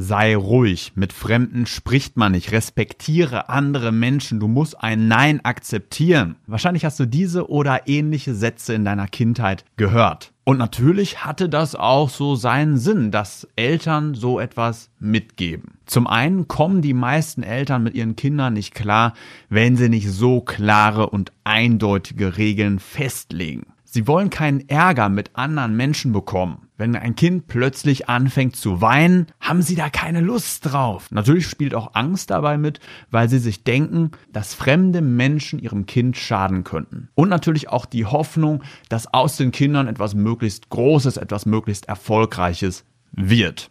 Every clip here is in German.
sei ruhig, mit Fremden spricht man nicht, respektiere andere Menschen, du musst ein Nein akzeptieren. Wahrscheinlich hast du diese oder ähnliche Sätze in deiner Kindheit gehört. Und natürlich hatte das auch so seinen Sinn, dass Eltern so etwas mitgeben. Zum einen kommen die meisten Eltern mit ihren Kindern nicht klar, wenn sie nicht so klare und eindeutige Regeln festlegen. Sie wollen keinen Ärger mit anderen Menschen bekommen. Wenn ein Kind plötzlich anfängt zu weinen, haben sie da keine Lust drauf. Natürlich spielt auch Angst dabei mit, weil sie sich denken, dass fremde Menschen ihrem Kind schaden könnten. Und natürlich auch die Hoffnung, dass aus den Kindern etwas möglichst Großes, etwas möglichst Erfolgreiches wird.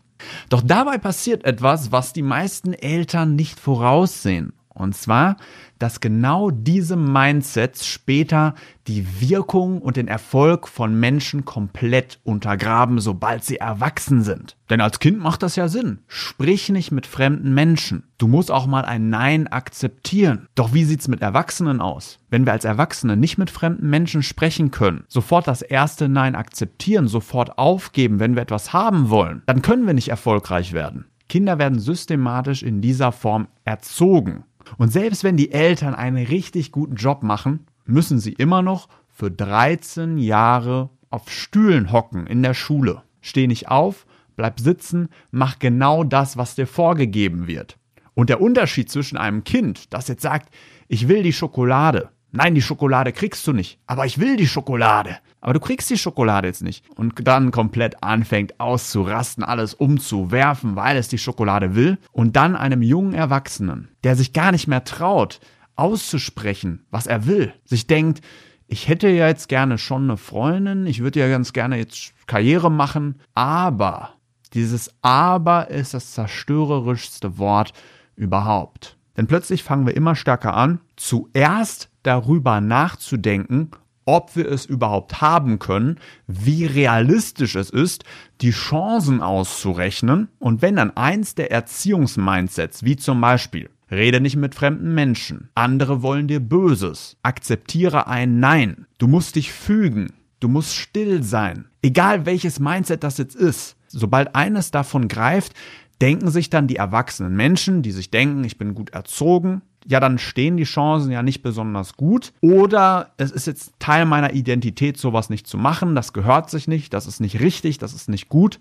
Doch dabei passiert etwas, was die meisten Eltern nicht voraussehen. Und zwar, dass genau diese Mindsets später die Wirkung und den Erfolg von Menschen komplett untergraben, sobald sie erwachsen sind. Denn als Kind macht das ja Sinn. Sprich nicht mit fremden Menschen. Du musst auch mal ein Nein akzeptieren. Doch wie sieht's mit Erwachsenen aus? Wenn wir als Erwachsene nicht mit fremden Menschen sprechen können, sofort das erste Nein akzeptieren, sofort aufgeben, wenn wir etwas haben wollen, dann können wir nicht erfolgreich werden. Kinder werden systematisch in dieser Form erzogen. Und selbst wenn die Eltern einen richtig guten Job machen, müssen sie immer noch für 13 Jahre auf Stühlen hocken in der Schule. Steh nicht auf, bleib sitzen, mach genau das, was dir vorgegeben wird. Und der Unterschied zwischen einem Kind, das jetzt sagt, ich will die Schokolade, Nein, die Schokolade kriegst du nicht. Aber ich will die Schokolade. Aber du kriegst die Schokolade jetzt nicht. Und dann komplett anfängt auszurasten, alles umzuwerfen, weil es die Schokolade will. Und dann einem jungen Erwachsenen, der sich gar nicht mehr traut, auszusprechen, was er will. Sich denkt, ich hätte ja jetzt gerne schon eine Freundin, ich würde ja ganz gerne jetzt Karriere machen, aber dieses aber ist das zerstörerischste Wort überhaupt. Denn plötzlich fangen wir immer stärker an, zuerst darüber nachzudenken, ob wir es überhaupt haben können, wie realistisch es ist, die Chancen auszurechnen und wenn dann eins der Erziehungsmindsets, wie zum Beispiel Rede nicht mit fremden Menschen. Andere wollen dir Böses. Akzeptiere ein Nein. Du musst dich fügen. Du musst still sein. Egal welches Mindset das jetzt ist. Sobald eines davon greift, denken sich dann die erwachsenen Menschen, die sich denken, ich bin gut erzogen, ja, dann stehen die Chancen ja nicht besonders gut. Oder es ist jetzt Teil meiner Identität, sowas nicht zu machen, das gehört sich nicht, das ist nicht richtig, das ist nicht gut.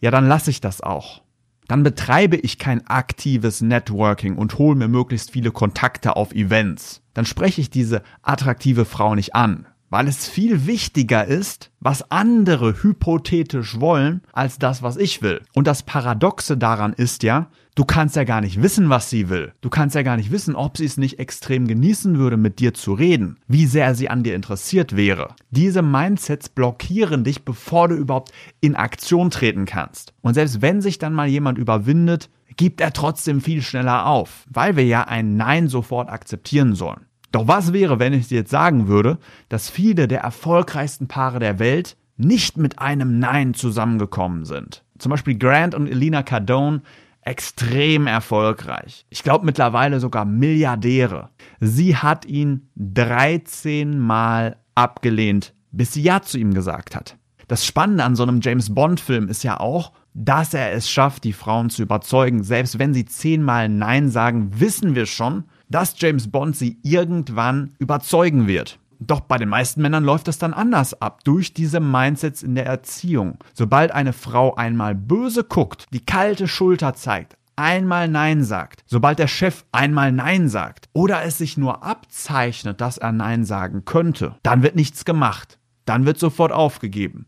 Ja, dann lasse ich das auch. Dann betreibe ich kein aktives Networking und hole mir möglichst viele Kontakte auf Events. Dann spreche ich diese attraktive Frau nicht an weil es viel wichtiger ist, was andere hypothetisch wollen, als das, was ich will. Und das Paradoxe daran ist ja, du kannst ja gar nicht wissen, was sie will. Du kannst ja gar nicht wissen, ob sie es nicht extrem genießen würde, mit dir zu reden, wie sehr sie an dir interessiert wäre. Diese Mindsets blockieren dich, bevor du überhaupt in Aktion treten kannst. Und selbst wenn sich dann mal jemand überwindet, gibt er trotzdem viel schneller auf, weil wir ja ein Nein sofort akzeptieren sollen. Doch was wäre, wenn ich dir jetzt sagen würde, dass viele der erfolgreichsten Paare der Welt nicht mit einem Nein zusammengekommen sind? Zum Beispiel Grant und Elena Cardone extrem erfolgreich. Ich glaube mittlerweile sogar Milliardäre. Sie hat ihn 13 Mal abgelehnt, bis sie Ja zu ihm gesagt hat. Das Spannende an so einem James Bond-Film ist ja auch, dass er es schafft, die Frauen zu überzeugen. Selbst wenn sie zehnmal Nein sagen, wissen wir schon, dass James Bond sie irgendwann überzeugen wird. Doch bei den meisten Männern läuft das dann anders ab, durch diese Mindsets in der Erziehung. Sobald eine Frau einmal böse guckt, die kalte Schulter zeigt, einmal Nein sagt, sobald der Chef einmal Nein sagt oder es sich nur abzeichnet, dass er Nein sagen könnte, dann wird nichts gemacht. Dann wird sofort aufgegeben.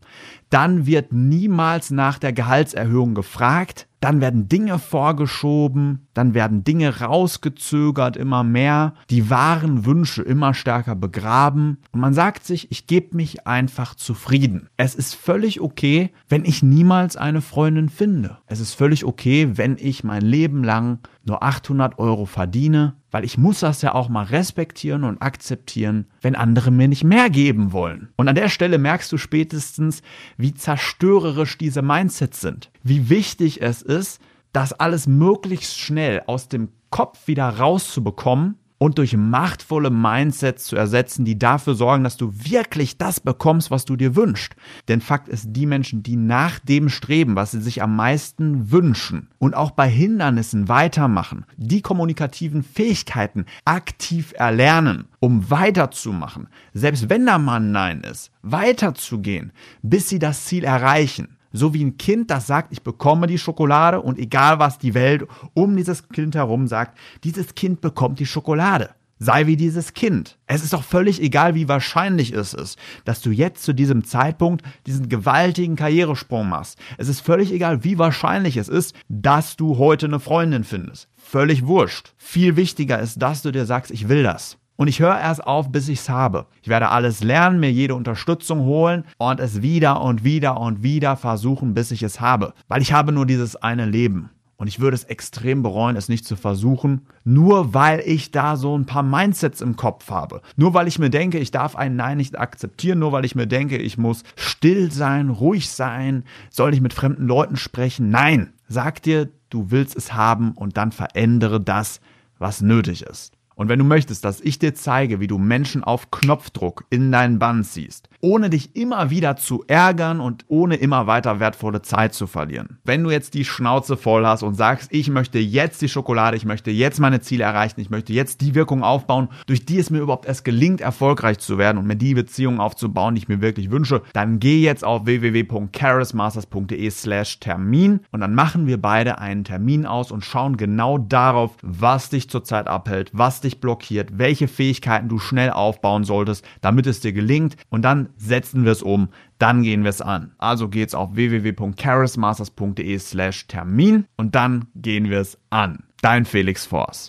Dann wird niemals nach der Gehaltserhöhung gefragt, dann werden Dinge vorgeschoben, dann werden Dinge rausgezögert immer mehr, die wahren Wünsche immer stärker begraben und man sagt sich, ich gebe mich einfach zufrieden. Es ist völlig okay, wenn ich niemals eine Freundin finde. Es ist völlig okay, wenn ich mein Leben lang nur 800 Euro verdiene, weil ich muss das ja auch mal respektieren und akzeptieren, wenn andere mir nicht mehr geben wollen. Und an der Stelle merkst du spätestens, wie zerstörerisch diese Mindsets sind wie wichtig es ist, das alles möglichst schnell aus dem Kopf wieder rauszubekommen und durch machtvolle Mindsets zu ersetzen, die dafür sorgen, dass du wirklich das bekommst, was du dir wünschst. Denn Fakt ist, die Menschen, die nach dem streben, was sie sich am meisten wünschen und auch bei Hindernissen weitermachen, die kommunikativen Fähigkeiten aktiv erlernen, um weiterzumachen, selbst wenn da mal ein Nein ist, weiterzugehen, bis sie das Ziel erreichen. So wie ein Kind, das sagt, ich bekomme die Schokolade und egal was die Welt um dieses Kind herum sagt, dieses Kind bekommt die Schokolade. Sei wie dieses Kind. Es ist doch völlig egal, wie wahrscheinlich es ist, dass du jetzt zu diesem Zeitpunkt diesen gewaltigen Karrieresprung machst. Es ist völlig egal, wie wahrscheinlich es ist, dass du heute eine Freundin findest. Völlig wurscht. Viel wichtiger ist, dass du dir sagst, ich will das. Und ich höre erst auf, bis ich es habe. Ich werde alles lernen, mir jede Unterstützung holen und es wieder und wieder und wieder versuchen, bis ich es habe. Weil ich habe nur dieses eine Leben. Und ich würde es extrem bereuen, es nicht zu versuchen, nur weil ich da so ein paar Mindsets im Kopf habe. Nur weil ich mir denke, ich darf ein Nein nicht akzeptieren, nur weil ich mir denke, ich muss still sein, ruhig sein, soll ich mit fremden Leuten sprechen. Nein, sag dir, du willst es haben und dann verändere das, was nötig ist. Und wenn du möchtest, dass ich dir zeige, wie du Menschen auf Knopfdruck in deinen Bann ziehst, ohne dich immer wieder zu ärgern und ohne immer weiter wertvolle Zeit zu verlieren. Wenn du jetzt die Schnauze voll hast und sagst, ich möchte jetzt die Schokolade, ich möchte jetzt meine Ziele erreichen, ich möchte jetzt die Wirkung aufbauen, durch die es mir überhaupt erst gelingt, erfolgreich zu werden und mir die Beziehung aufzubauen, die ich mir wirklich wünsche, dann geh jetzt auf www.charismasters.de slash Termin und dann machen wir beide einen Termin aus und schauen genau darauf, was dich zurzeit abhält, was dich blockiert, welche Fähigkeiten du schnell aufbauen solltest, damit es dir gelingt und setzen wir es um, dann gehen wir es an. Also geht's auf www.charismasters.de slash Termin und dann gehen wir es an. Dein Felix Force.